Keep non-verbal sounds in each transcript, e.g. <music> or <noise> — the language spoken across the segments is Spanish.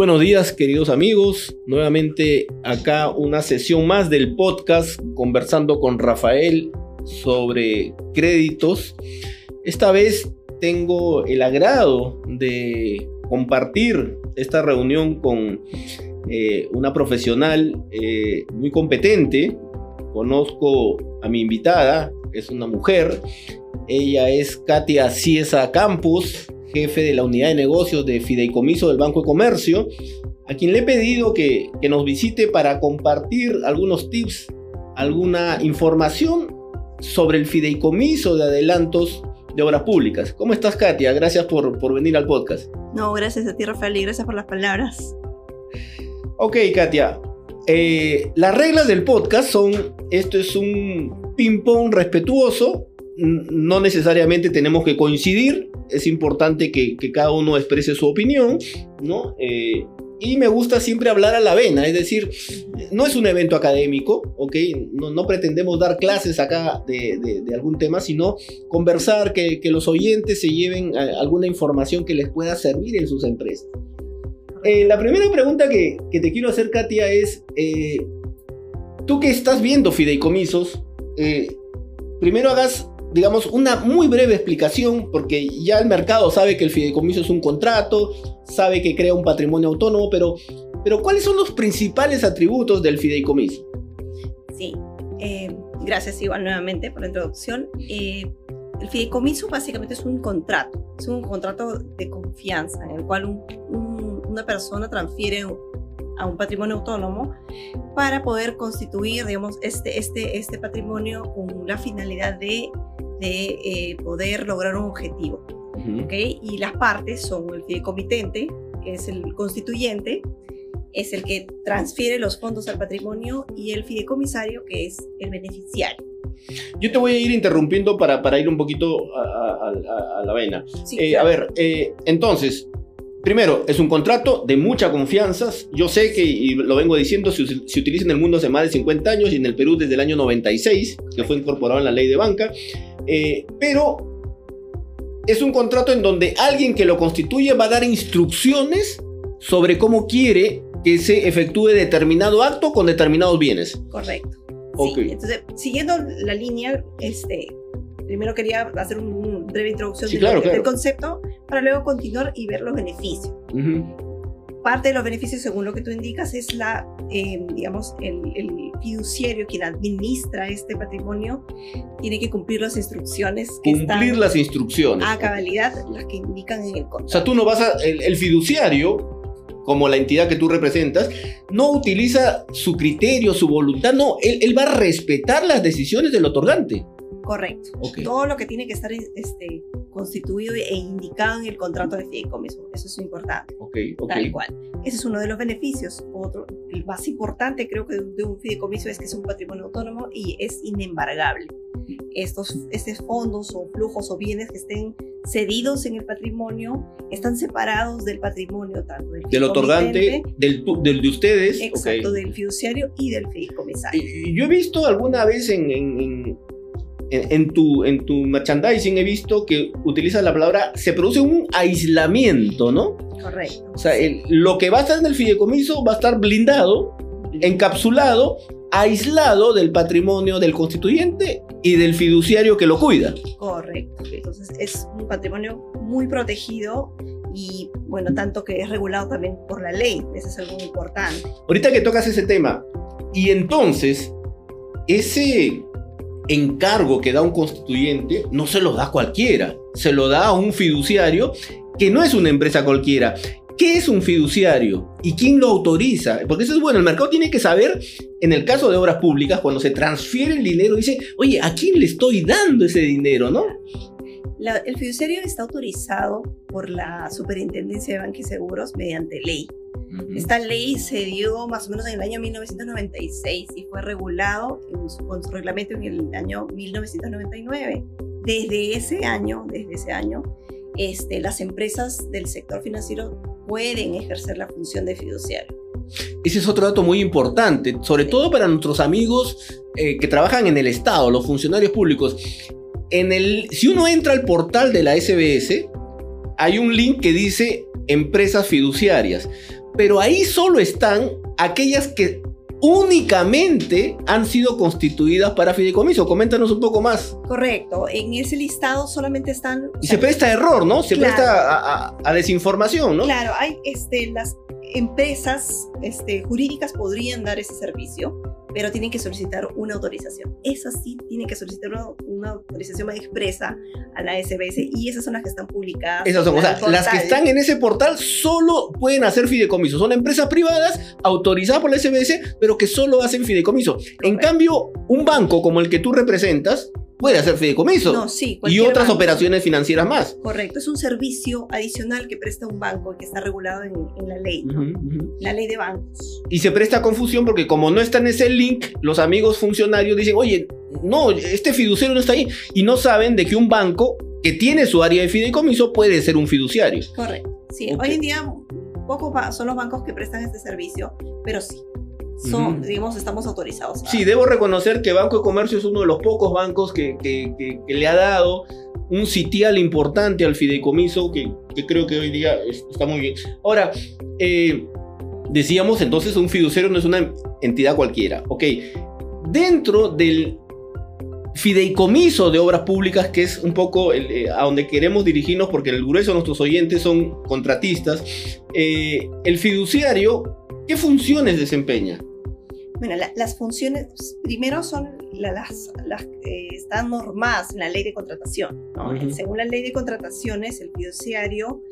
buenos días queridos amigos, nuevamente acá una sesión más del podcast conversando con Rafael sobre créditos. Esta vez tengo el agrado de compartir esta reunión con eh, una profesional eh, muy competente. Conozco a mi invitada, es una mujer. Ella es Katia Ciesa Campos, jefe de la unidad de negocios de Fideicomiso del Banco de Comercio, a quien le he pedido que, nos visite para compartir algunos tips, alguna información sobre el fideicomiso de adelantos de obras públicas. ¿Cómo estás, Katia? Gracias por, por venir al podcast. No, gracias a ti, Rafael, y gracias por las palabras. Ok, Katia. Eh, las reglas del podcast son, esto es un ping-pong respetuoso, no necesariamente tenemos que coincidir, es importante que, cada uno exprese su opinión, ¿no? Eh, y me gusta siempre hablar a la vena, es decir, no es un evento académico, ¿ok? No, pretendemos dar clases acá de, algún tema, sino conversar, que, los oyentes se lleven eh, alguna información que les pueda servir en sus empresas. Eh, la primera pregunta que, te quiero hacer, Katia, es, tú que estás viendo fideicomisos, primero hagas digamos, una muy breve explicación, porque ya el mercado sabe que el fideicomiso es un contrato, sabe que crea un patrimonio autónomo, pero, pero ¿cuáles son los principales atributos del fideicomiso? Sí, eh, gracias igual nuevamente por la introducción. Eh, el fideicomiso básicamente es un contrato, es un contrato de confianza en el cual una persona transfiere a un patrimonio autónomo para poder constituir, digamos, este, este, este patrimonio con la finalidad de de eh, poder lograr un objetivo. Y las partes son el fideicomitente, que es el constituyente, es el que transfiere los fondos al patrimonio, y el fideicomisario, que es el beneficiario. Yo te voy a ir interrumpiendo para, para ir un poquito a, la vena. Eh, a ver, eh, entonces, Primero, es un contrato de mucha confianza. Yo sé que, y lo vengo diciendo, se, se, utiliza en el mundo hace más de 50 años y en el Perú desde el año 96, que fue incorporado en la ley de banca. Eh, pero es un contrato en donde alguien que lo constituye va a dar instrucciones sobre cómo quiere que se efectúe determinado acto con determinados bienes. Correcto. entonces, siguiendo la línea, este, primero quería hacer una breve introducción del, concepto para luego continuar y ver los beneficios. Parte de los beneficios, según lo que tú indicas, es la, eh, digamos, el, fiduciario quien administra este patrimonio tiene que cumplir las instrucciones. Que cumplir las instrucciones. A cabalidad, las que indican en el contrato. O sea, tú no vas a, el, fiduciario, como la entidad que tú representas, no utiliza su criterio, su voluntad, no, él, él va a respetar las decisiones del otorgante. Correcto. Todo lo que tiene que estar este, constituido e indicado en el contrato de fideicomiso. Eso es importante. Okay, Tal cual. Ese es uno de los beneficios. Otro, el más importante creo que de un fideicomiso es que es un patrimonio autónomo y es inembargable. Estos, estos fondos o flujos o bienes que estén cedidos en el patrimonio están separados del patrimonio tanto del, del otorgante, del, del, de ustedes. Exacto, del fiduciario y del fideicomisario. Yo he visto alguna vez en en, tu, en tu merchandising he visto que utilizas la palabra, se produce un aislamiento, ¿no? Correcto. O sea, lo que va a estar en el fideicomiso va a estar blindado, encapsulado, aislado del patrimonio del constituyente y del fiduciario que lo cuida. Correcto. Entonces es un patrimonio muy protegido y bueno, tanto que es regulado también por la ley. Eso es algo importante. Ahorita que tocas ese tema, y entonces ese encargo que da un constituyente no se lo da cualquiera, se lo da a un fiduciario que no es una empresa cualquiera. ¿Qué es un fiduciario? ¿Y quién lo autoriza? Porque eso es bueno, el mercado tiene que saber, en el caso de obras públicas, cuando se transfiere el dinero, dice, oye, ¿a quién le estoy dando ese dinero? ¿no? el fiduciario está autorizado por la Superintendencia de Bancos y Seguros mediante ley. Esta ley se dio más o menos en el año 1996 y fue regulado con su reglamento en el año 1999. Desde ese año, desde ese año, este, las empresas del sector financiero pueden ejercer la función de fiduciario. Ese es otro dato muy importante, sobre todo para nuestros amigos eh, que trabajan en el Estado, los funcionarios públicos. En el, si uno entra al portal de la SBS, hay un link que dice empresas fiduciarias. Pero ahí solo están aquellas que únicamente han sido constituidas para fideicomiso. Coméntanos un poco más. Correcto, en ese listado solamente están... Y se presta a error, ¿no? Se Claro. presta a, a- a desinformación, ¿no? Claro, hay este, las empresas este, jurídicas podrían dar ese servicio, pero tienen que solicitar una autorización. Esas sí tienen que solicitar una, una autorización más expresa a la SBS y esas son las que están publicadas. Esas son, o sea, las que portal. están en ese portal solo pueden hacer fideicomiso. Son empresas privadas autorizadas por la SBS, pero que solo hacen fideicomiso. En cambio, un banco como el que tú representas puede hacer fideicomiso. No, sí, y otras banco. operaciones financieras más. Correcto, es un servicio adicional que presta un banco y que está regulado en, en la ley, la ley de bancos. Y se presta confusión porque como no está en ese link, los amigos funcionarios dicen, oye, no, este fiduciario no está ahí. Y no saben de que un banco que tiene su área de fideicomiso puede ser un fiduciario. Correcto. Sí, hoy en día pocos son los bancos que prestan este servicio, pero sí, son, digamos, estamos autorizados. a- Sí, debo reconocer que Banco de Comercio es uno de los pocos bancos que, que- que- que le ha dado un sitial importante al fideicomiso que, creo que hoy día es- está muy bien. Ahora, eh, decíamos entonces un fiduciario no es una entidad cualquiera. Ok, dentro del fideicomiso de obras públicas, que es un poco el, eh, a donde queremos dirigirnos, porque el grueso de nuestros oyentes son contratistas, eh, el fiduciario, ¿qué funciones desempeña? Bueno, la- las funciones, primero son la- las, las que están normadas en la ley de contratación. ¿no? Ujú. Según la ley de contrataciones, el fiduciario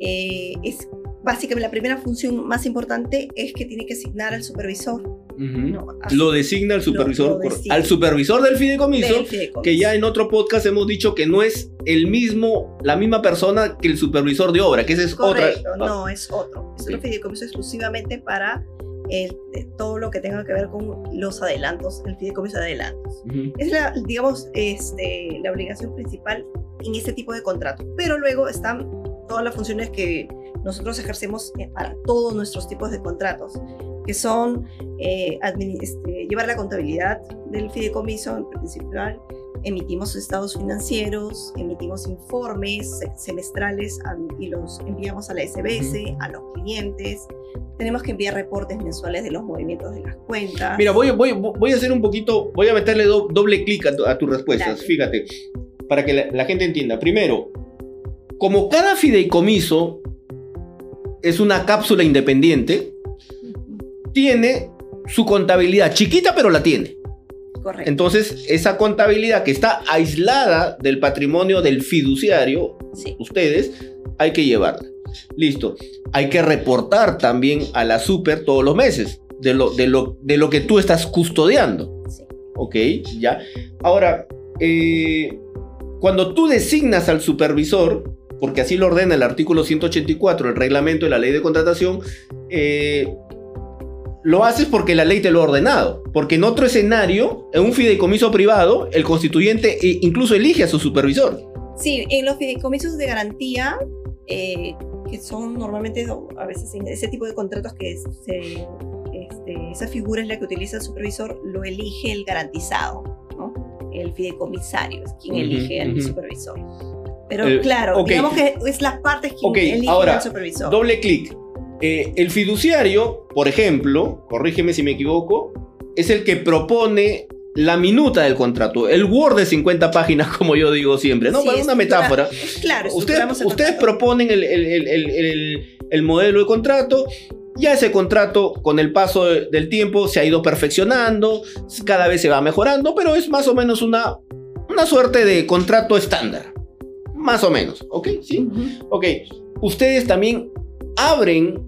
eh, es básicamente la primera función más importante es que tiene que asignar al supervisor. Ujú. ¿no? A Lo designa el supervisor, lo designa. al supervisor del fideicomiso, del fideicomiso. que ya en otro podcast hemos dicho que no es el mismo, la misma persona que el supervisor de obra, que esa es Correcto, otra. no, es otro. Es Ok. un fideicomiso exclusivamente para el- de todo lo que tenga que ver con los adelantos, el fideicomiso de adelantos. Es la, digamos, este, la obligación principal en este tipo de contrato. Pero luego están todas las funciones que nosotros ejercemos eh, para todos nuestros tipos de contratos, que son eh, este, llevar la contabilidad del fideicomiso en principal, emitimos estados financieros, emitimos informes se- semestrales y los enviamos a la SBS, a los clientes. Tenemos que enviar reportes mensuales de los movimientos de las cuentas. Mira, voy, voy, voy a hacer un poquito, voy a meterle do- doble clic a, tu- a tus respuestas, Dale. fíjate, para que la, la gente entienda. Primero, como cada fideicomiso es una cápsula independiente, tiene su contabilidad chiquita, pero la tiene. Correcto. Entonces, esa contabilidad que está aislada del patrimonio del fiduciario, sí. ustedes, hay que llevarla. Listo. Hay que reportar también a la super todos los meses de lo, de lo, de lo que tú estás custodiando. sí. Ok, ya. Ahora, eh, cuando tú designas al supervisor, porque así lo ordena el artículo 184 del reglamento de la ley de contratación, eh, lo haces porque la ley te lo ha ordenado. Porque en otro escenario, en un fideicomiso privado, el constituyente eh, incluso elige a su supervisor. Sí, en los fideicomisos de garantía, eh, que son normalmente a veces en ese tipo de contratos que se, este, esa figura es la que utiliza el supervisor, lo elige el garantizado, ¿no? El fideicomisario es quien elige al supervisor. Pero Eh, claro, ok. digamos que es las partes quien Ok, eligen ahora, al supervisor. Doble clic. Eh, el fiduciario, por ejemplo, corrígeme si me equivoco, es el que propone la minuta del contrato, el Word de 50 páginas, <laughs> como yo digo siempre, ¿no? Sí, Para una metáfora. Claro, Ustedes, ustedes proponen el, el- el- el- el- el modelo de contrato, ya ese contrato con el paso de- del tiempo se ha ido perfeccionando, cada vez se va mejorando, pero es más o menos una, una suerte de contrato estándar. Más o menos, ¿ok? Sí. Ok, ustedes también abren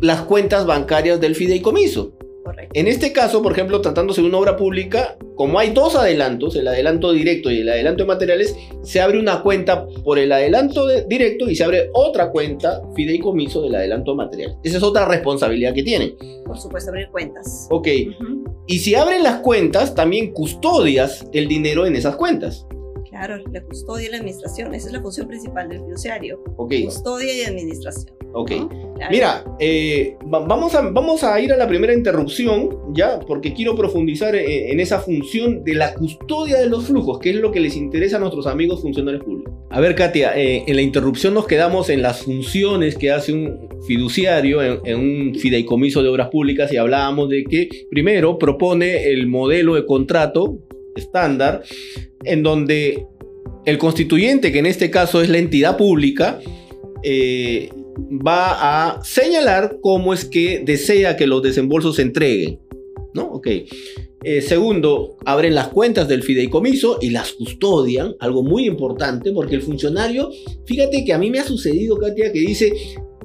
las cuentas bancarias del fideicomiso. Correcto. En este caso, por ejemplo, tratándose de una obra pública, como hay dos adelantos, el adelanto directo y el adelanto de materiales, se abre una cuenta por el adelanto de- directo y se abre otra cuenta fideicomiso del adelanto de materiales. Esa es otra responsabilidad que tienen. Por supuesto, abrir cuentas. Ok, y si abren las cuentas, también custodias el dinero en esas cuentas. Claro, la custodia y la administración, esa es la función principal del fiduciario. Ok, Custodia y administración. Ok. ¿no? Mira, eh, vamos, a, vamos a ir a la primera interrupción, ¿ya? Porque quiero profundizar en, esa función de la custodia de los flujos, que es lo que les interesa a nuestros amigos funcionarios públicos. A ver, Katia, eh, en la interrupción nos quedamos en las funciones que hace un fiduciario en, en un fideicomiso de obras públicas y hablábamos de que primero propone el modelo de contrato estándar en donde el constituyente, que en este caso es la entidad pública, eh, va a señalar cómo es que desea que los desembolsos se entreguen. ¿No? Ok. Eh, segundo, abren las cuentas del fideicomiso y las custodian, algo muy importante, porque el funcionario, fíjate que a mí me ha sucedido, Katia, que dice,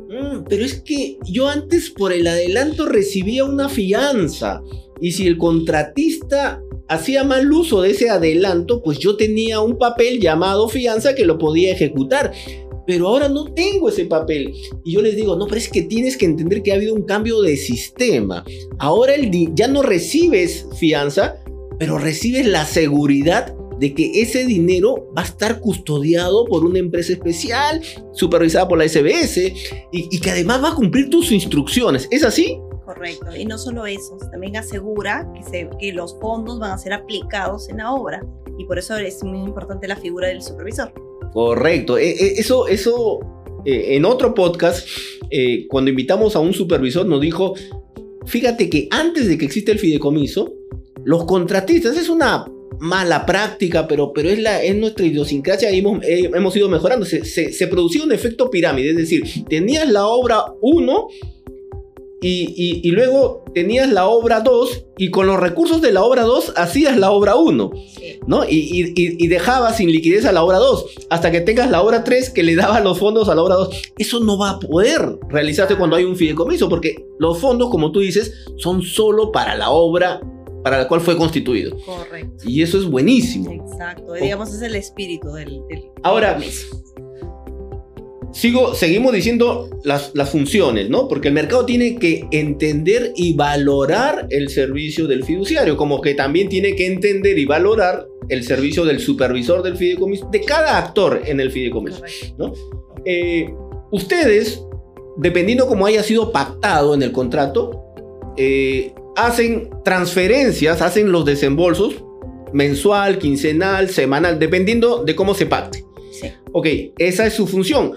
mm, pero es que yo antes por el adelanto recibía una fianza, y si el contratista hacía mal uso de ese adelanto, pues yo tenía un papel llamado fianza que lo podía ejecutar. Pero ahora no tengo ese papel. Y yo les digo, no, pero es que tienes que entender que ha habido un cambio de sistema. Ahora el ya no recibes fianza, pero recibes la seguridad de que ese dinero va a estar custodiado por una empresa especial, supervisada por la SBS, y, que además va a cumplir tus instrucciones. ¿Es así? Correcto. Y no solo eso, también asegura que, se, que los fondos van a ser aplicados en la obra. Y por eso es muy importante la figura del supervisor. Correcto. E, e, eso, eso eh, en otro podcast, eh, cuando invitamos a un supervisor, nos dijo, fíjate que antes de que exista el fideicomiso, los contratistas, es una mala práctica, pero, pero es, la, es nuestra idiosincrasia y hemos, eh, hemos ido mejorando. Se, se, se, producía un efecto pirámide, es decir, tenías la obra 1 y, luego tenías la obra 2 y con los recursos de la obra 2 hacías la obra 1, ¿no? Y, dejabas sin liquidez a la obra 2 hasta que tengas la obra 3 que le daba los fondos a la obra 2. Eso no va a poder realizarse cuando hay un fideicomiso porque los fondos, como tú dices, son solo para la obra para la cual fue constituido. Correcto. Y eso es buenísimo. Exacto, digamos es el espíritu del, del Ahora, sigo, seguimos diciendo las, las, funciones, ¿no? Porque el mercado tiene que entender y valorar el servicio del fiduciario, como que también tiene que entender y valorar el servicio del supervisor del fideicomiso, de cada actor en el fideicomiso, ¿no? Eh, ustedes, dependiendo cómo haya sido pactado en el contrato, eh, hacen transferencias, hacen los desembolsos mensual, quincenal, semanal, dependiendo de cómo se pacte. Ok, esa es su función.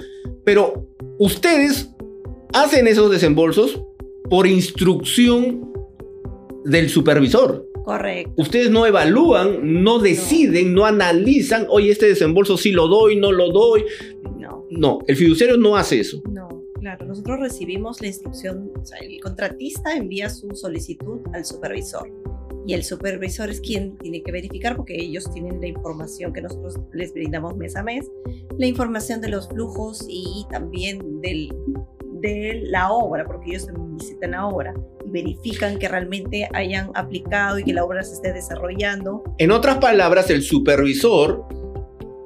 Pero ustedes hacen esos desembolsos por instrucción del supervisor. Correcto. Ustedes no evalúan, no deciden, no, analizan, oye, este desembolso sí lo doy, no lo doy. No. No, el fiduciario no hace eso. No, claro, nosotros recibimos la instrucción, o sea, el contratista envía su solicitud al supervisor y el supervisor es quien tiene que verificar porque ellos tienen la información que nosotros les brindamos mes a mes, la información de los flujos y también del, de la obra, porque ellos visitan la obra y verifican que realmente hayan aplicado y que la obra se esté desarrollando. En otras palabras, el supervisor,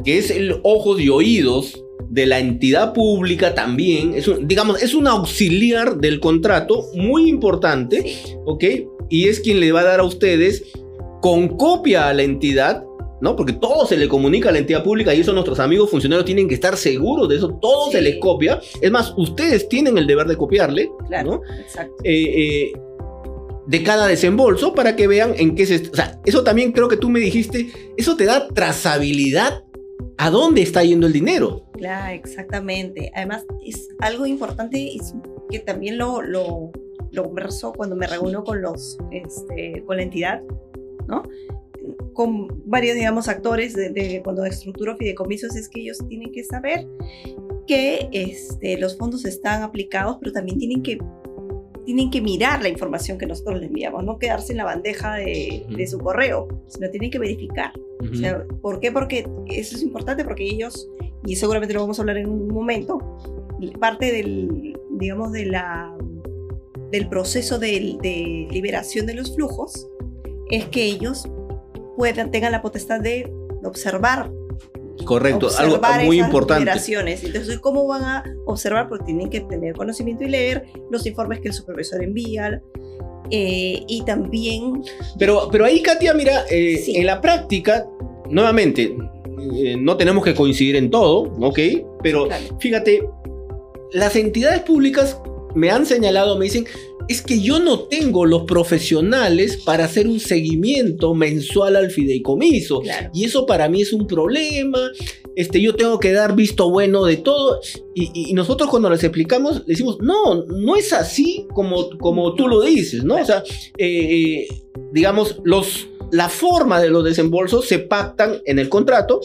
que es el ojos y oídos de la entidad pública también, es un, digamos, es un auxiliar del contrato muy importante, ¿ok? Y es quien le va a dar a ustedes con copia a la entidad, ¿no? Porque todo se le comunica a la entidad pública y eso nuestros amigos funcionarios tienen que estar seguros de eso, todo se les copia. Es más, ustedes tienen el deber de copiarle, claro, Exacto. Eh, eh, de cada desembolso para que vean en qué se... O sea, eso también creo que tú me dijiste, eso te da trazabilidad a dónde está yendo el dinero. Claro, exactamente. Además, es algo importante que también lo, lo lo converso cuando me reúno con los, este, con la entidad, ¿no? Con varios, digamos, actores de, cuando estructuro fideicomisos es que ellos tienen que saber que este, los fondos están aplicados, pero también tienen que tienen que mirar la información que nosotros les enviamos, no quedarse en la bandeja de, de su correo, sino tienen que verificar. o sea, ¿Por qué? Porque eso es importante, porque ellos, y seguramente lo vamos a hablar en un momento, parte del, digamos, de la del proceso de, liberación de los flujos es que ellos puedan, tengan la potestad de observar. Correcto, algo muy importante. Liberaciones. Entonces, ¿cómo van a observar? Porque tienen que tener conocimiento y leer los informes que el supervisor envía. Eh, y también... Pero, pero ahí, Katia, mira, eh, en la práctica, nuevamente, eh, no tenemos que coincidir en todo, ¿ok? Pero fíjate, las entidades públicas me han señalado, me dicen, es que yo no tengo los profesionales para hacer un seguimiento mensual al fideicomiso. Claro. Y eso para mí es un problema. Este, yo tengo que dar visto bueno de todo. Y, y nosotros cuando les explicamos, le decimos, no, no es así como, como tú lo dices, ¿no? O sea, eh, digamos, los, la forma de los desembolsos se pactan en el contrato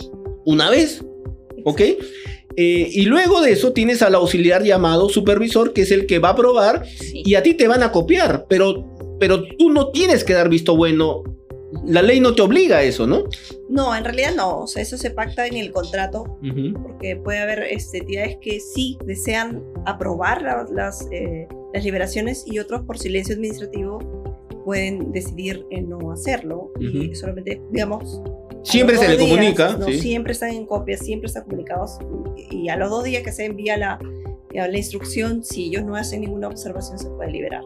una vez, ¿ok? Eh, y luego de eso tienes al auxiliar llamado supervisor, que es el que va a aprobar Sí. y a ti te van a copiar, pero, pero tú no tienes que dar visto bueno. La ley no te obliga a eso, ¿no? No, en realidad no. O sea, eso se pacta en el contrato porque puede haber este, entidades que sí desean aprobar la- las, eh, las liberaciones y otros por silencio administrativo pueden decidir en no hacerlo y solamente, digamos... Siempre se le días, comunica. No, sí. siempre están en copia, siempre están comunicados y a los dos días que se envía la, la instrucción, si ellos no hacen ninguna observación, se puede liberar.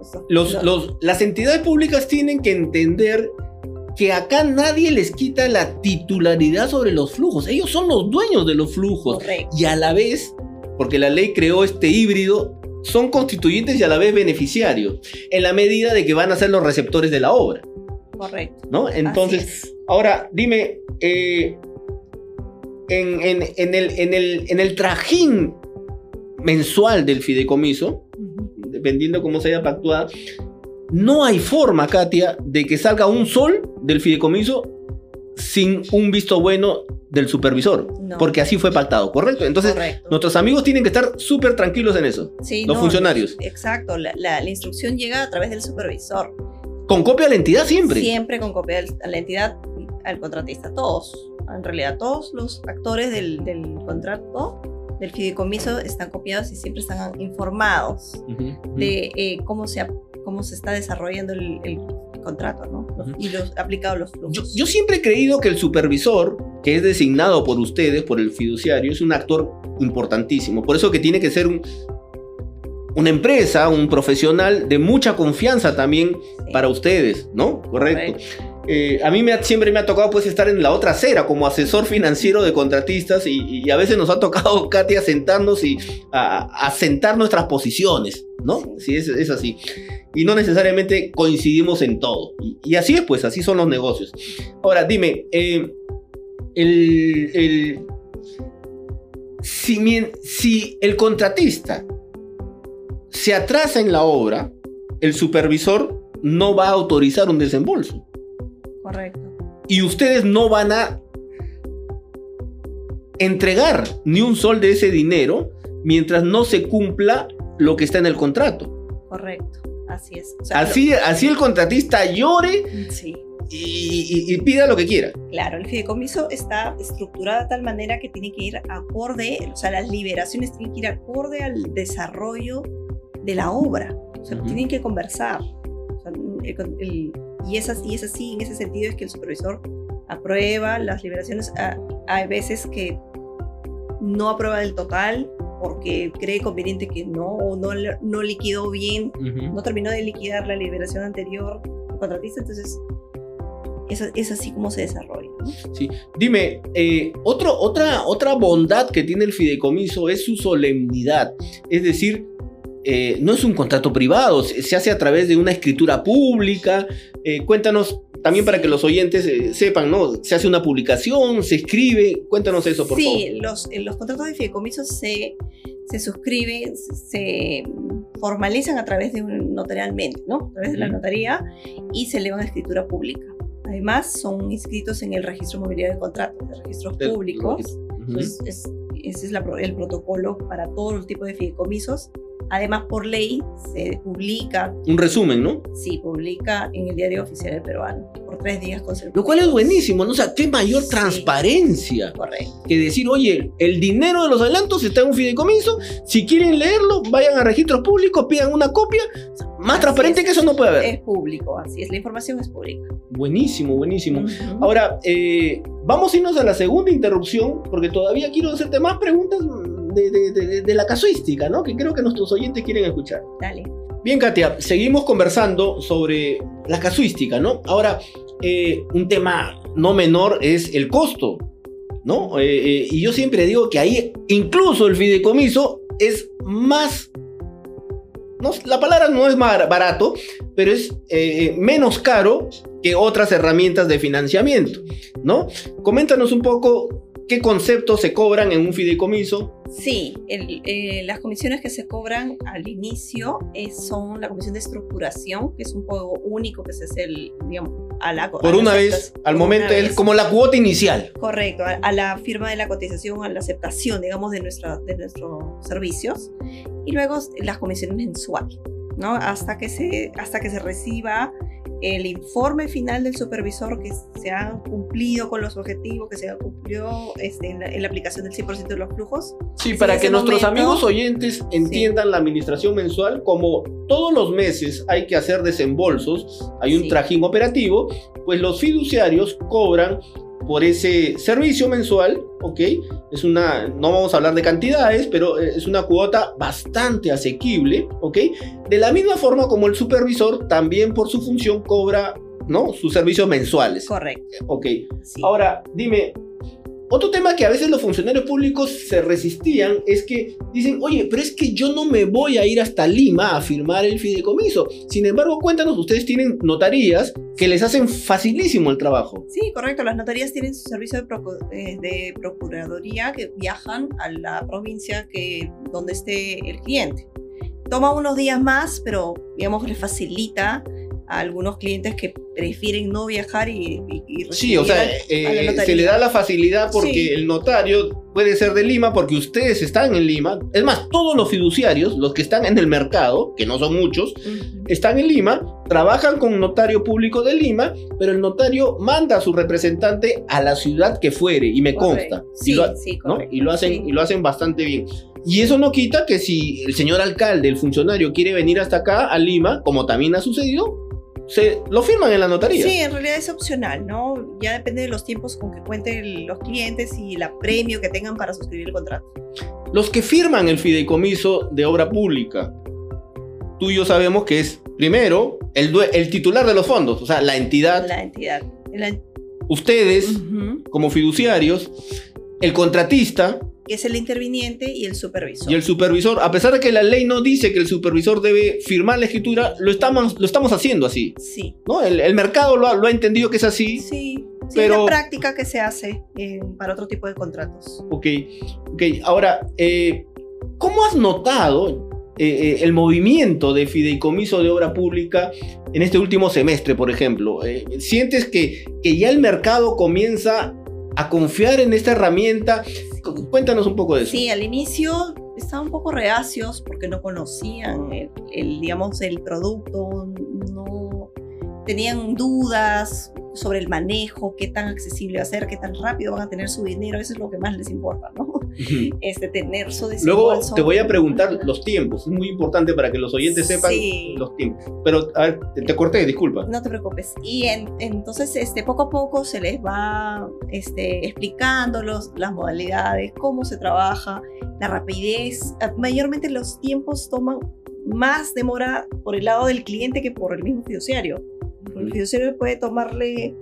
Eso- Los, lo- los- las entidades públicas tienen que entender que acá nadie les quita la titularidad sobre los flujos. Ellos son los dueños de los flujos. Correcto. Y a la vez, porque la ley creó este híbrido, son constituyentes y a la vez beneficiarios, en la medida de que van a ser los receptores de la obra. Correcto. ¿no? Entonces. Ahora dime, eh, en, en- en el, en, el, en el trajín mensual del fideicomiso, dependiendo cómo se haya pactuado, no hay forma, Katia, de que salga un sol del fideicomiso sin un visto bueno del supervisor, No. porque así fue pactado, ¿correcto? Entonces, Correcto. nuestros amigos tienen que estar súper tranquilos en eso, Sí, los no, funcionarios. Exacto, la, la- la instrucción llega a través del supervisor. con copia a la entidad siempre. Siempre con copia a la entidad, al contratista, todos. En realidad, todos los actores del, del contrato, del fideicomiso, están copiados y siempre están informados de eh, cómo, se, cómo se está desarrollando el, el contrato, ¿no? Los-. Y los aplicados los flujos. Yo, yo siempre he creído que el supervisor, que es designado por ustedes, por el fiduciario, es un actor importantísimo. Por eso que tiene que ser un- una empresa, un profesional de mucha confianza también Sí. para ustedes, ¿no? Correcto. Correcto. Eh, a mí me siempre me ha tocado pues estar en la otra acera como asesor financiero de contratistas y, a veces nos ha tocado, <laughs> Katia, sentarnos y a, a sentar nuestras posiciones, ¿no? Sí, es, así. Y no necesariamente coincidimos en todo. Y, así es, pues, así son los negocios. Ahora, dime, eh, el, si el contratista se atrasa en la obra, el supervisor no va a autorizar un desembolso Correcto. y ustedes no van a entregar ni un sol de ese dinero mientras no se cumpla lo que está en el contrato. Correcto. Así es. O sea, Así, así el contratista llore sí. y, y- y pida lo que quiera. Claro, el fideicomiso está estructurado de tal manera que tiene que ir acorde, o sea, las liberaciones tienen que ir acorde al desarrollo de la obra. O sea, tienen que conversar. O sea, el- el- y, es así, es así, en ese sentido es que el supervisor aprueba las liberaciones. Hay veces que no aprueba del total porque cree conveniente que no, o no, no liquidó bien no terminó de liquidar la liberación anterior el contratista, entonces es, es así como se desarrolla. ¿no? Sí. Dime, eh, otro, otra, otra bondad que tiene el fideicomiso es su solemnidad. Es decir, eh, no es un contrato privado, se, se hace a través de una escritura pública. Eh, cuéntanos también para que los oyentes eh, sepan, ¿no? Se hace una publicación, se escribe. Cuéntanos eso, por favor. Sí, los, eh, los contratos de fideicomiso se, se suscriben, se formalizan a través de un notarialmente, ¿no? A través de la notaría y se elevan a escritura pública. Además, son inscritos en el registro mobiliario de contratos, de registros públicos. Ujú. Entonces, es- ese es la el protocolo para todos los tipos de fideicomisos. Además, por ley, se publica Un resumen, ¿no? Sí, publica en el diario oficial del peruano por tres días consecutivos. Lo cual es buenísimo, ¿no? O sea, qué mayor Sí. transparencia Correcto. que decir, oye, el dinero de los adelantos está en un fideicomiso, si quieren leerlo, vayan a registros públicos, pidan una copia. Más Así transparente es. que eso no puede haber. Es público, así es, la información es pública. Buenísimo, buenísimo. Ahora, eh, vamos a irnos a la segunda interrupción, porque todavía quiero hacerte más preguntas de, de- de- de la casuística, ¿no? Que creo que nuestros oyentes quieren escuchar. Dale. Bien, Katia, seguimos conversando sobre la casuística, ¿no? Ahora, eh, un tema no menor es el costo, ¿no? Eh, eh, y yo siempre digo que ahí incluso el fideicomiso es más no, la palabra no es barato, pero es menos caro que otras herramientas de financiamiento, ¿no? Coméntanos un poco qué conceptos se cobran en un fideicomiso, Sí, eh, las comisiones que se cobran al inicio eh, son la comisión de estructuración, que es un juego único que se hace, el, digamos, a la... Por una vez, al momento, es como la cuota inicial. Correcto, a, la firma de la cotización, a la aceptación, digamos, de, nuestra, de nuestros servicios. Y luego las comisiones mensuales, ¿no? Hasta que se, hasta que se reciba el informe final del supervisor que se ha cumplido con los objetivos, que se ha cumplido este, en, la, aplicación del 100% de los flujos. Sí, para que nuestros amigos oyentes entiendan la administración mensual, como todos los meses hay que hacer desembolsos, hay un trajín operativo, pues los fiduciarios cobran por ese servicio mensual, ¿ok? Es una, no vamos a hablar de cantidades, pero eh, es una cuota bastante asequible, ¿ok? De la misma forma como el supervisor también por su función cobra, ¿no? Sus servicios mensuales. Correcto. Ok. Ahora, dime, otro tema que a veces los funcionarios públicos se resistían es que dicen, oye, pero es que yo no me voy a ir hasta Lima a firmar el fideicomiso. Sin embargo, cuéntanos, ustedes tienen notarías que les hacen facilísimo el trabajo. Sí, correcto. Las notarías tienen su servicio de, eh, procuraduría que viajan a la provincia que, donde esté el cliente. Toma unos días más, pero digamos les facilita a algunos clientes que prefieren no viajar y, Sí, o sea, eh, se le da la facilidad porque el notario puede ser de Lima porque ustedes están en Lima. Es más, todos los fiduciarios, los que están en el mercado, que no son muchos, están en Lima, trabajan con un notario público de Lima, pero el notario manda a su representante a la ciudad que fuere y me consta. Sí, y, lo, sí, y lo hacen y lo hacen bastante bien. Y eso no quita que si el señor alcalde, el funcionario, quiere venir hasta acá, a Lima, como también ha sucedido, se lo firman en la notaría. Sí, en realidad es opcional, ¿no? Ya depende de los tiempos con que cuenten los clientes y el premio que tengan para suscribir el contrato. Los que firman el fideicomiso de obra pública, tú y yo sabemos que es, primero, el, el titular de los fondos, o sea, la entidad. La entidad. Ustedes, como fiduciarios, el contratista, que es el interviniente y el supervisor. Y el supervisor, a pesar de que la ley no dice que el supervisor debe firmar la escritura, lo estamos, lo estamos haciendo así. Sí. ¿no? El, mercado lo ha, entendido que es así. Sí. pero... es la práctica que se hace eh, para otro tipo de contratos. Ok, ok. Ahora, eh, ¿cómo has notado eh, el movimiento de fideicomiso de obra pública en este último semestre, por ejemplo? ¿Sientes que, que ya el mercado comienza a confiar en esta herramienta? Cuéntanos un poco de eso. Sí, al inicio estaban un poco reacios porque no conocían el, digamos, el producto, no tenían dudas sobre el manejo, qué tan accesible va a ser, qué tan rápido van a tener su dinero, eso es lo que más les importa, ¿no? <laughs> Este, tener su Luego te voy a preguntar los tiempos, es muy importante para que los oyentes sepan los tiempos. Pero a ver, te, corté, disculpa. No te preocupes. Y entonces este, poco a poco se les va este, explicando los, las modalidades, cómo se trabaja, la rapidez. Mayormente los tiempos toman más demora por el lado del cliente que por el mismo fiduciario. El fiduciario puede tomarle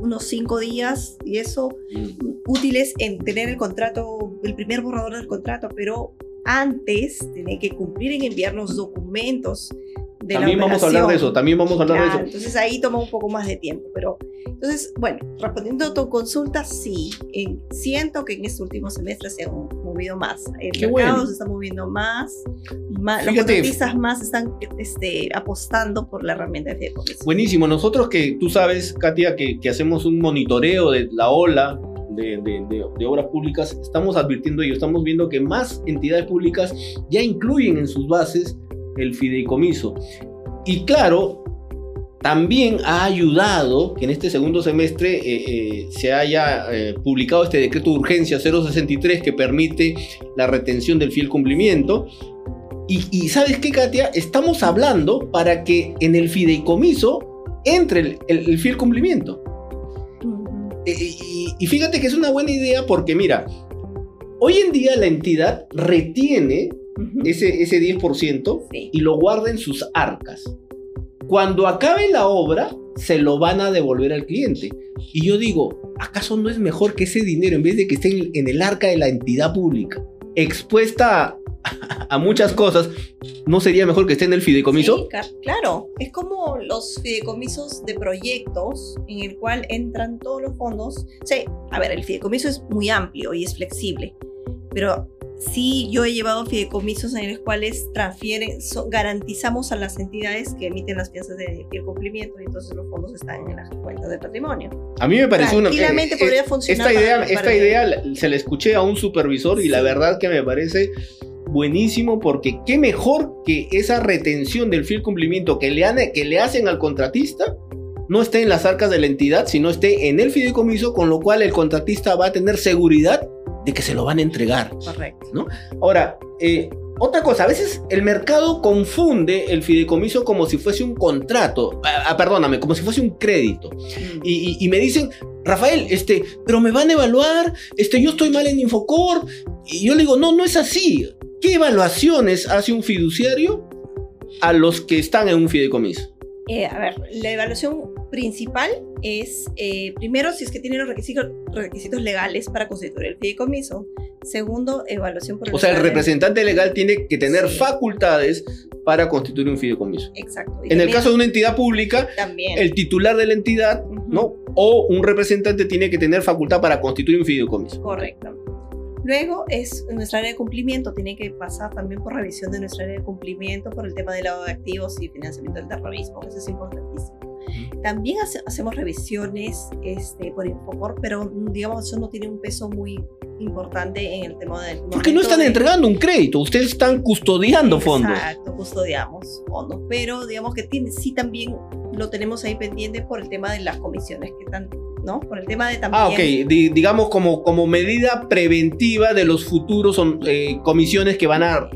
unos cinco días y eso mm. útiles en tener el contrato, el primer borrador del contrato, pero antes tiene que cumplir en enviar los documentos también vamos a hablar de eso, también vamos a hablar de eso. Entonces ahí toma un poco más de tiempo, pero entonces, bueno, respondiendo a tu consulta, sí, siento que en este último semestre se han movido más. El mercado se está moviendo más, más los contratistas más están este, apostando por la herramienta de Buenísimo, nosotros que tú sabes, Katia, que, que hacemos un monitoreo de la ola de, de, de, obras públicas, estamos advirtiendo y estamos viendo que más entidades públicas ya incluyen en sus bases el fideicomiso. Y claro, también ha ayudado que en este segundo semestre eh, eh, se haya eh, publicado este decreto de urgencia 063 que permite la retención del fiel cumplimiento. Y, sabes qué, Katia, estamos hablando para que en el fideicomiso entre el, fiel cumplimiento. Y, y fíjate que es una buena idea porque mira, hoy en día la entidad retiene ese, ese 10% y lo guarda en sus arcas. Cuando acabe la obra, se lo van a devolver al cliente. Y yo digo, ¿acaso no es mejor que ese dinero, en vez de que esté en, el arca de la entidad pública, expuesta <laughs> a muchas cosas, ¿no sería mejor que esté en el fideicomiso? Sí, claro, es como los fideicomisos de proyectos en el cual entran todos los fondos. Sí, a ver, el fideicomiso es muy amplio y es flexible, pero sí yo he llevado fideicomisos en los cuales transfieren, so- garantizamos a las entidades que emiten las piezas de fiel cumplimiento y entonces los fondos están en las cuentas de patrimonio. A mí me pareció una... Tranquilamente podría funcionar Esta idea, para- esta para- idea se la escuché a un supervisor y la verdad que me parece buenísimo porque qué mejor que esa retención del fiel cumplimiento que le, han- que le hacen al contratista no esté en las arcas de la entidad, sino esté en el fideicomiso, con lo cual el contratista va a tener seguridad de que se lo van a entregar. Correcto. Ahora, eh, otra cosa, a veces el mercado confunde el fideicomiso como si fuese un contrato, ah, ah, perdóname, como si fuese un crédito. Mm. Y, y- y me dicen, Rafael, este, pero me van a evaluar, este, yo estoy mal en Infocor. Y yo le digo, no, no es así. ¿Qué evaluaciones hace un fiduciario a los que están en un fideicomiso? Eh, a ver, la evaluación principal es, eh, primero, si es que tiene los requisitos, requisitos legales para constituir el fideicomiso. Segundo, evaluación por O sea, el de- representante legal tiene que tener Sí. facultades para constituir un fideicomiso. Exacto. y En el caso de una entidad pública, También. el titular de la entidad. ¿no? O un representante tiene que tener facultad para constituir un fideicomiso. Correcto. Luego es nuestra área de cumplimiento, tiene que pasar también por revisión de nuestra área de cumplimiento por el tema del lavado de activos y financiamiento del terrorismo, eso es importantísimo. También hace- hacemos revisiones este, por Infocor, pero mm, digamos eso no tiene un peso muy importante en el tema del... Porque no están de- entregando un crédito, ustedes están custodiando fondos. Exacto, custodiamos fondos, pero digamos que tiene, sí también lo tenemos ahí pendiente por el tema de las comisiones que están, ¿no? Por el tema de también... Ah, ok. Di- digamos como, como medida preventiva de los futuros son, eh, comisiones que van a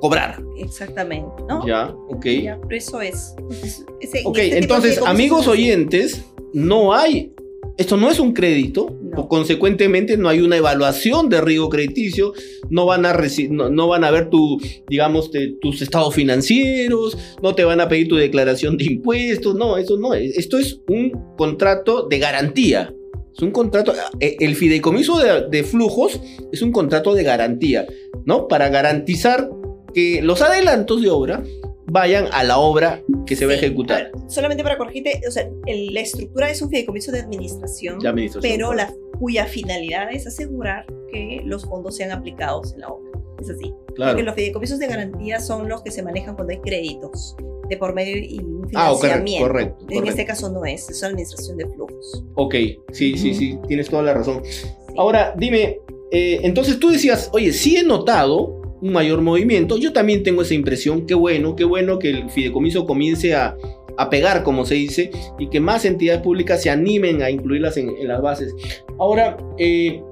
cobrar. Exactamente, ¿no? Ya, ok. Ya, pero eso es. <laughs> Ok, este entonces, amigos oyentes, no hay. Esto no es un crédito, No. consecuentemente no hay una evaluación de riesgo crediticio, no van a no, no van a ver tu, digamos, te- tus estados financieros, no te van a pedir tu declaración de impuestos, no, eso no, es- esto es un contrato de garantía. Es un contrato, eh, el fideicomiso de, de flujos es un contrato de garantía, ¿no? Para garantizar que los adelantos de obra vayan a la obra que se va a ejecutar. ver, solamente para corregirte, o sea, el- la estructura es un fideicomiso de administración, de administración. pero la, cuya finalidad es asegurar que los fondos sean aplicados en la obra. Es así. claro. Porque los fideicomisos de garantía son los que se manejan cuando hay créditos de por medio y un Ah, financiamiento. correcto, En correcto. este caso no es, es administración de flujos. Ok, sí, sí, sí, tienes toda la razón. Sí. Ahora, dime, eh, entonces tú decías, oye, sí he notado un mayor movimiento, yo también tengo esa impresión, qué bueno, qué bueno que el fideicomiso comience a, a pegar, como se dice, y que más entidades públicas se animen a incluirlas en, las bases. Ahora, eh,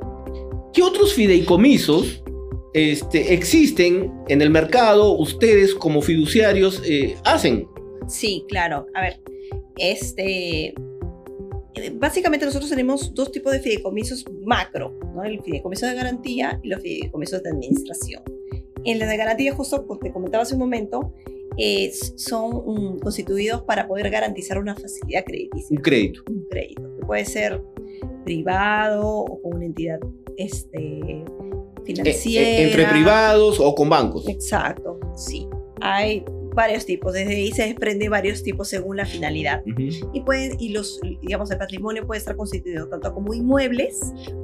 ¿qué otros fideicomisos este, existen en el mercado, ustedes como fiduciarios eh, hacen? Sí, claro. A ver, este. Básicamente nosotros tenemos dos tipos de fideicomisos macro, ¿no? El fideicomiso de garantía y los fideicomisos de administración. En la de garantía, justo como te comentaba hace un momento, eh, son mm, constituidos para poder garantizar una facilidad crediticia, Un crédito. un crédito, que puede ser privado o con una entidad este, Eh, financiera. eh, entre privados o con bancos. Exacto, sí. Hay varios tipos, desde ahí se desprende varios tipos según la finalidad. Y pueden, y los, digamos, el patrimonio puede estar constituido tanto como inmuebles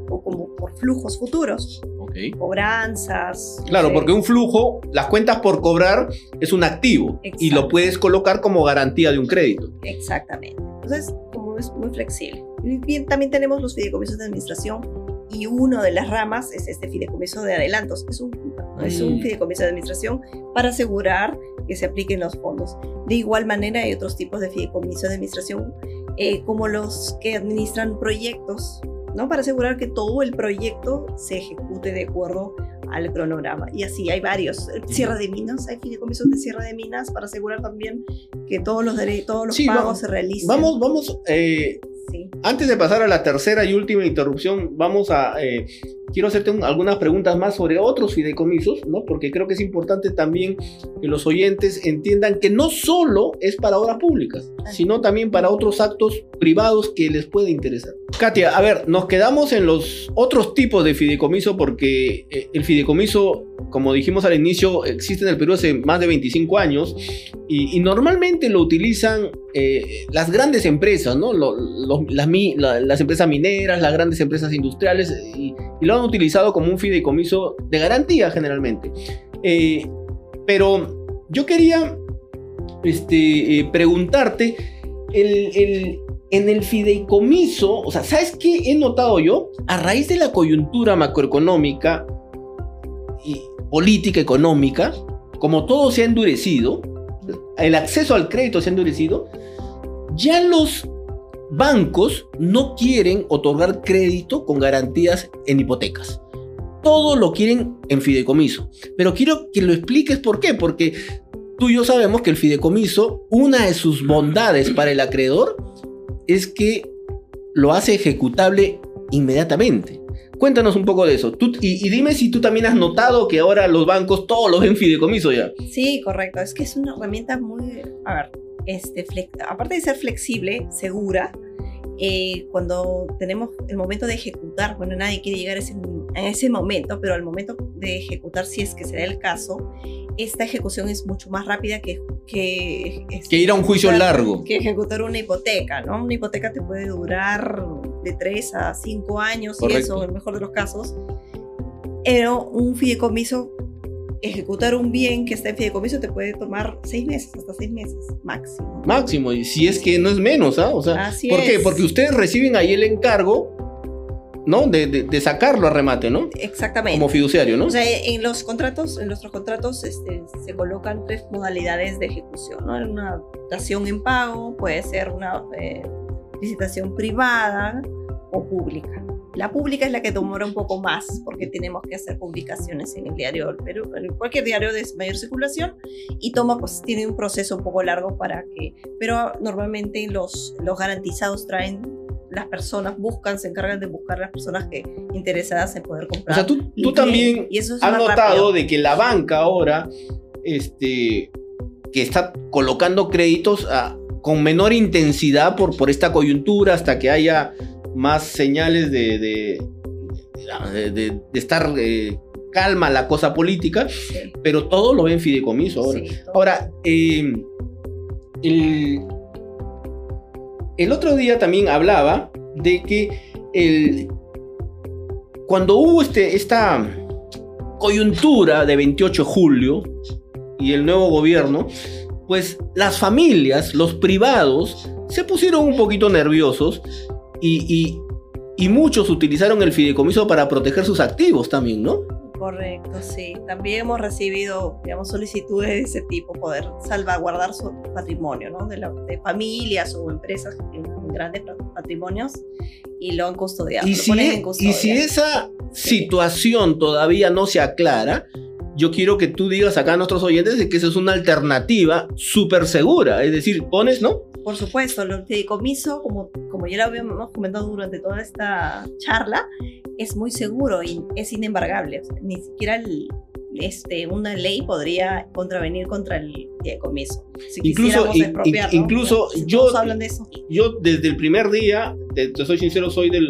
o como por flujos futuros, Ok. cobranzas. no Claro, sé. porque un flujo, las cuentas por cobrar es un activo y lo puedes colocar como garantía de un crédito. Exactamente. Entonces, como es muy flexible. Y bien, también tenemos los fideicomisos de administración y uno de las ramas es este fideicomiso de adelantos. Es un, es un Mm. fideicomiso de administración para asegurar que se apliquen los fondos. De igual manera hay otros tipos de fideicomiso de administración eh, como los que administran proyectos, ¿no? Para asegurar que todo el proyecto se ejecute de acuerdo al cronograma. Y así hay varios. El Cierre de minas, hay fideicomisos de cierre de minas para asegurar también que todos los, todos los Sí, pagos vamos- se realicen. Vamos, vamos, eh, Sí. antes de pasar a la tercera y última interrupción, vamos a... eh, quiero hacerte algunas preguntas más sobre otros fideicomisos, ¿no? Porque creo que es importante también que los oyentes entiendan que no solo es para obras públicas, sino también para otros actos privados que les puede interesar. Katia, a ver, nos quedamos en los otros tipos de fideicomiso porque eh, el fideicomiso, como dijimos al inicio, existe en el Perú hace más de 25 años y, normalmente lo utilizan eh, las grandes empresas, ¿no? las, empresas mineras, las grandes empresas industriales y, lo han utilizado como un fideicomiso de garantía generalmente. Eh, pero yo quería este, preguntarte, el, en el fideicomiso, o sea, ¿sabes qué he notado yo? A raíz de la coyuntura macroeconómica y política económica, como todo se ha endurecido, el acceso al crédito se ha endurecido, ya los bancos no quieren otorgar crédito con garantías en hipotecas. Todo lo quieren en fideicomiso. Pero quiero que lo expliques por qué. Porque tú y yo sabemos que el fideicomiso, una de sus bondades para el acreedor es que lo hace ejecutable inmediatamente. Cuéntanos un poco de eso. y, dime si tú también has notado que ahora los bancos todos los ven fideicomiso ya. Sí, correcto. Es que es una herramienta muy, a ver, este, aparte de ser flexible, segura, eh, cuando tenemos el momento de ejecutar, bueno, nadie quiere llegar a ese, en ese momento, pero al momento de ejecutar, si es que se da el caso, esta ejecución es mucho más rápida que... Que, que ir a un juicio largo. Que ejecutar una hipoteca, ¿no? Una hipoteca te puede durar de 3 a 5 años y eso, en el mejor de los casos. Pero un fideicomiso, ejecutar un bien que está en fideicomiso te puede tomar 6 meses, hasta 6 meses máximo. Máximo, y si es que no es menos, ¿ah? O sea, ¿por qué? Porque ustedes reciben ahí el encargo ¿no? De, sacarlo a remate, ¿no? Exactamente. Como fiduciario, ¿no? O sea, en los contratos, en nuestros contratos este, se colocan tres modalidades de ejecución, ¿no? Una dación en pago, puede ser una eh, licitación privada o pública. La pública es la que demora un poco más porque tenemos que hacer publicaciones en el diario pero en cualquier diario de mayor circulación y toma, pues tiene un proceso un poco largo para que, pero normalmente los, los garantizados traen las personas buscan, se encargan de buscar las personas que interesadas en poder comprar. O sea, tú, tú también has notado de que la banca ahora, este, que está colocando créditos con menor intensidad por, por esta coyuntura hasta que haya más señales de, de, de, estar eh, calma la cosa política, pero todo lo ven fideicomiso ahora. ahora, eh, el, el otro día también hablaba de que el, cuando hubo este, esta coyuntura de 28 de julio y el nuevo gobierno, pues las familias, los privados, se pusieron un poquito nerviosos y, y muchos utilizaron el fideicomiso para proteger sus activos también, ¿no? Correcto, sí. También hemos recibido, digamos, solicitudes de ese tipo, poder salvaguardar su patrimonio, ¿no? De, de familias o empresas que tienen grandes patrimonios y lo han custodiado. Y, si, e, y si esa situación todavía no se aclara, yo quiero que tú digas acá a nuestros oyentes de que esa es una alternativa súper segura. Es decir, pones, ¿no? Por supuesto, el fideicomiso, como, como ya lo habíamos comentado durante toda esta charla, es muy seguro y es inembargable. ni siquiera este, una ley podría contravenir contra el fideicomiso. Si incluso incluso yo, de eso. yo desde el primer día, te, soy sincero, soy de,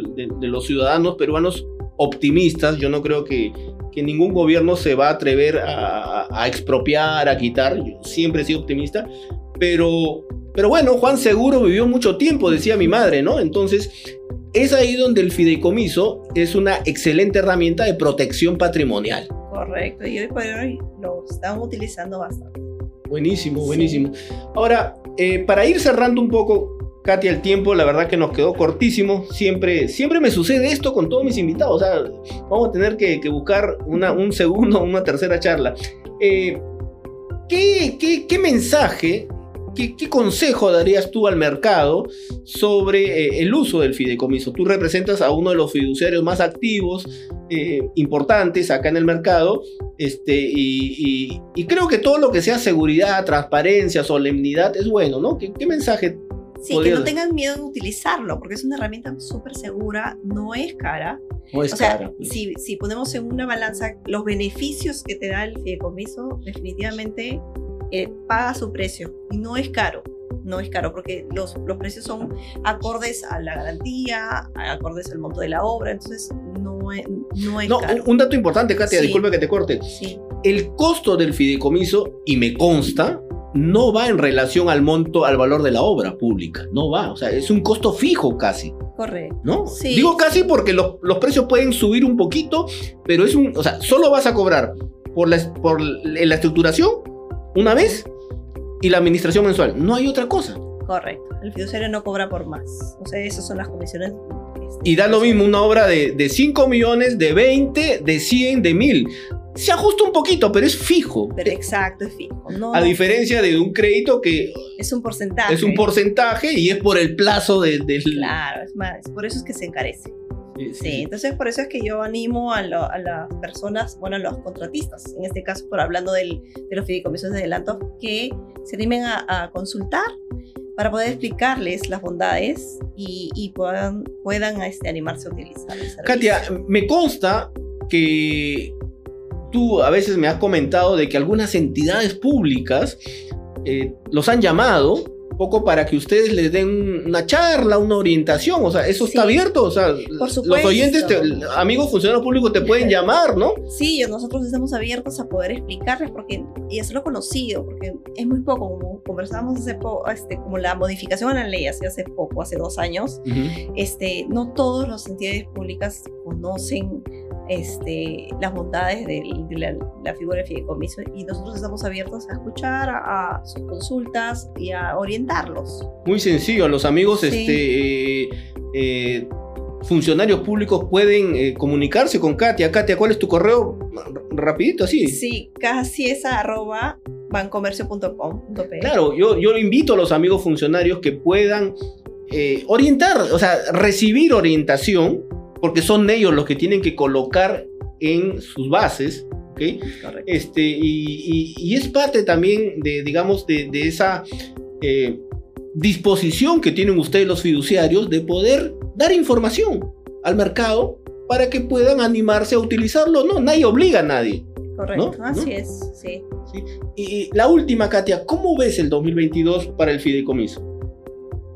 los ciudadanos peruanos optimistas. Yo no creo que, que ningún gobierno se va a atrever a, a, expropiar, a quitar. Yo siempre he sido optimista. Pero, pero bueno, Juan Seguro vivió mucho tiempo, decía mi madre, ¿no? Entonces, es ahí donde el fideicomiso es una excelente herramienta de protección patrimonial. Correcto, y hoy por hoy lo están utilizando bastante. Buenísimo, buenísimo. Ahora, eh, para ir cerrando un poco, Katia, el tiempo, la verdad que nos quedó cortísimo. Siempre, siempre me sucede esto con todos mis invitados. O sea, vamos a tener que, buscar una, un segundo, una tercera charla. Eh, ¿qué, qué, qué mensaje ¿Qué, consejo darías tú al mercado sobre eh, el uso del fideicomiso? Tú representas a uno de los fiduciarios más activos, eh, importantes acá en el mercado, este, y, creo que todo lo que sea seguridad, transparencia, solemnidad es bueno, ¿no? ¿Qué, mensaje Sí, que no tengan miedo en utilizarlo, porque es una herramienta súper segura, no es cara. No es o sea, cara. pues. si, si ponemos en una balanza los beneficios que te da el fideicomiso, definitivamente eh, paga su precio y no es caro. No es caro porque los, los precios son acordes a la garantía, acordes al monto de la obra, entonces no es, no es No, caro. un dato importante, Katia, Sí. disculpa que te corte. Sí, El costo del fideicomiso, y me consta, no va en relación al monto, al valor de la obra pública. No va. O sea, es un costo fijo casi. correcto. ¿no? Sí. Digo casi porque los, los precios pueden subir un poquito, pero es un, o sea, solo vas a cobrar por la, por la estructuración una vez y la administración mensual. No hay otra cosa. Correcto. El fiduciario no cobra por más. O sea, esas son las comisiones. este, Y da lo mismo una obra de, de 5 millones, de 20, de 100, de 1000. Se ajusta un poquito, pero es fijo. Pero exacto, es fijo. No, A diferencia de un crédito que es un porcentaje. es un porcentaje y es por el plazo de- del... Claro, es más, por eso es que se encarece. Sí, entonces por eso es que yo animo a, lo- a las personas, bueno, a los contratistas, en este caso, por hablando del- de los fideicomisos de adelanto, que se animen a, a consultar para poder explicarles las bondades y, y puedan, puedan este, animarse a utilizar el. Katia, me consta que tú a veces me has comentado de que algunas entidades públicas eh, los han llamado poco para que ustedes les den una charla, una orientación, o sea, eso está Sí. abierto, o sea, Por los oyentes, te- amigos funcionarios públicos te pueden llamar, ¿no? Sí, nosotros estamos abiertos a poder explicarles porque y hacerlo conocido, porque es muy poco, como conversábamos hace poco, este, como la modificación a la ley hace, hace poco, hace dos años, este, no todas las entidades públicas conocen este, las bondades de, la, la figura de fideicomiso y nosotros estamos abiertos a escuchar a, a sus consultas y a orientarlos. Muy sencillo, los amigos Sí. este, eh, eh, funcionarios públicos pueden eh, comunicarse con Katia. Katia, ¿cuál es tu correo? Rapidito, así. Sí, casi es arroba bancomercio.com.pe. Claro, yo, yo invito a los amigos funcionarios que puedan orientar, o sea, recibir orientación, porque son ellos los que tienen que colocar en sus bases. Este, y, y- y es parte también de, digamos, de, de esa eh, disposición que tienen ustedes los fiduciarios de poder dar información al mercado para que puedan animarse a utilizarlo. No, nadie obliga a nadie. Correcto, ¿no? así ¿no? es, sí. Y la última, Katia, ¿cómo ves el 2022 para el fideicomiso?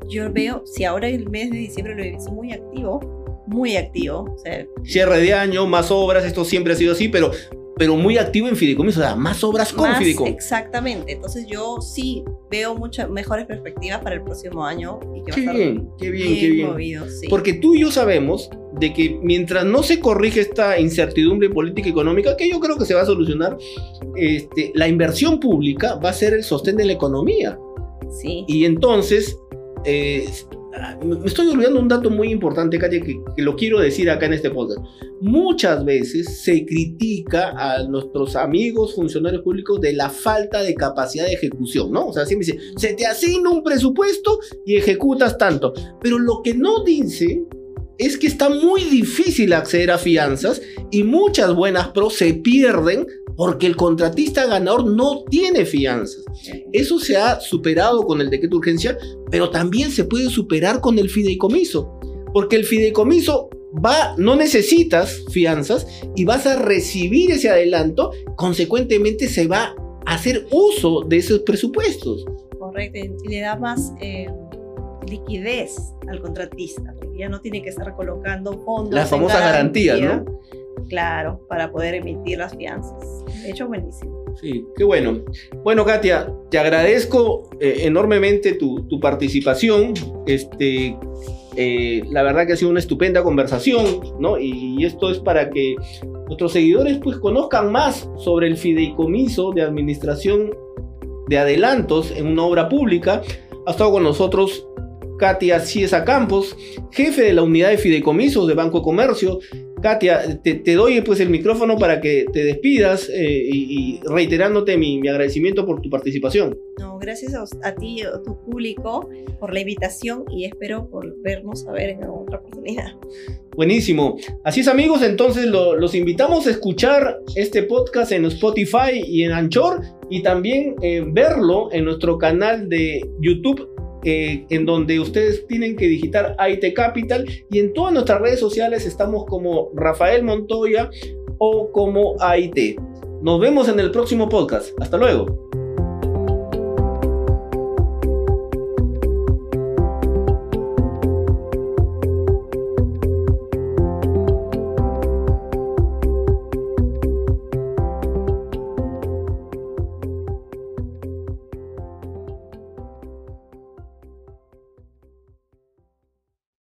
Yo veo, si ahora el mes de diciembre lo hice muy activo, muy activo, o sea, Cierre de año, más obras, esto siempre ha sido así, pero, pero muy activo en fideicomiso, o sea, más obras con más fideicomiso. exactamente. Entonces yo sí veo muchas mejores perspectivas para el próximo año y que Qué va a estar bien, qué bien, qué bien. movido, sí. Porque tú y yo sabemos de que mientras no se corrige esta incertidumbre política y económica, que yo creo que se va a solucionar, este, la inversión pública va a ser el sostén de la economía. sí. Y entonces, eh, me estoy olvidando un dato muy importante, Katia, que, que lo quiero decir acá en este podcast. Muchas veces se critica a nuestros amigos funcionarios públicos de la falta de capacidad de ejecución, ¿no? O sea, siempre dice, se te asigna un presupuesto y ejecutas tanto. Pero lo que no dice es que está muy difícil acceder a fianzas y muchas buenas pros se pierden porque el contratista ganador no tiene fianzas. Eso se ha superado con el decreto de urgencia, pero también se puede superar con el fideicomiso, porque el fideicomiso va, no necesitas fianzas y vas a recibir ese adelanto, consecuentemente se va a hacer uso de esos presupuestos. Correcto, y le da más eh, liquidez al contratista, porque ya no tiene que estar colocando fondos. Las famosas garantías, garantía, Claro, para poder emitir las fianzas. De hecho, buenísimo. Sí, qué bueno. Bueno, Katia, te agradezco eh, enormemente tu, participación. Este, eh, la verdad que ha sido una estupenda conversación, ¿no? Y, esto es para que nuestros seguidores pues conozcan más sobre el fideicomiso de administración de adelantos en una obra pública. Ha estado con nosotros Katia Ciesa Campos, jefe de la unidad de fideicomisos de Banco Comercio. Katia, te, te doy pues el micrófono para que te despidas eh, y, y reiterándote mi, mi agradecimiento por tu participación. No, gracias a, a ti y a tu público por la invitación y espero volvernos a ver en otra oportunidad. Buenísimo. Así es amigos, entonces lo- los invitamos a escuchar este podcast en Spotify y en Anchor y también eh, verlo en nuestro canal de YouTube eh, en donde ustedes tienen que digitar AIT Capital y en todas nuestras redes sociales estamos como Rafael Montoya o como AIT. Nos vemos en el próximo podcast. Hasta luego.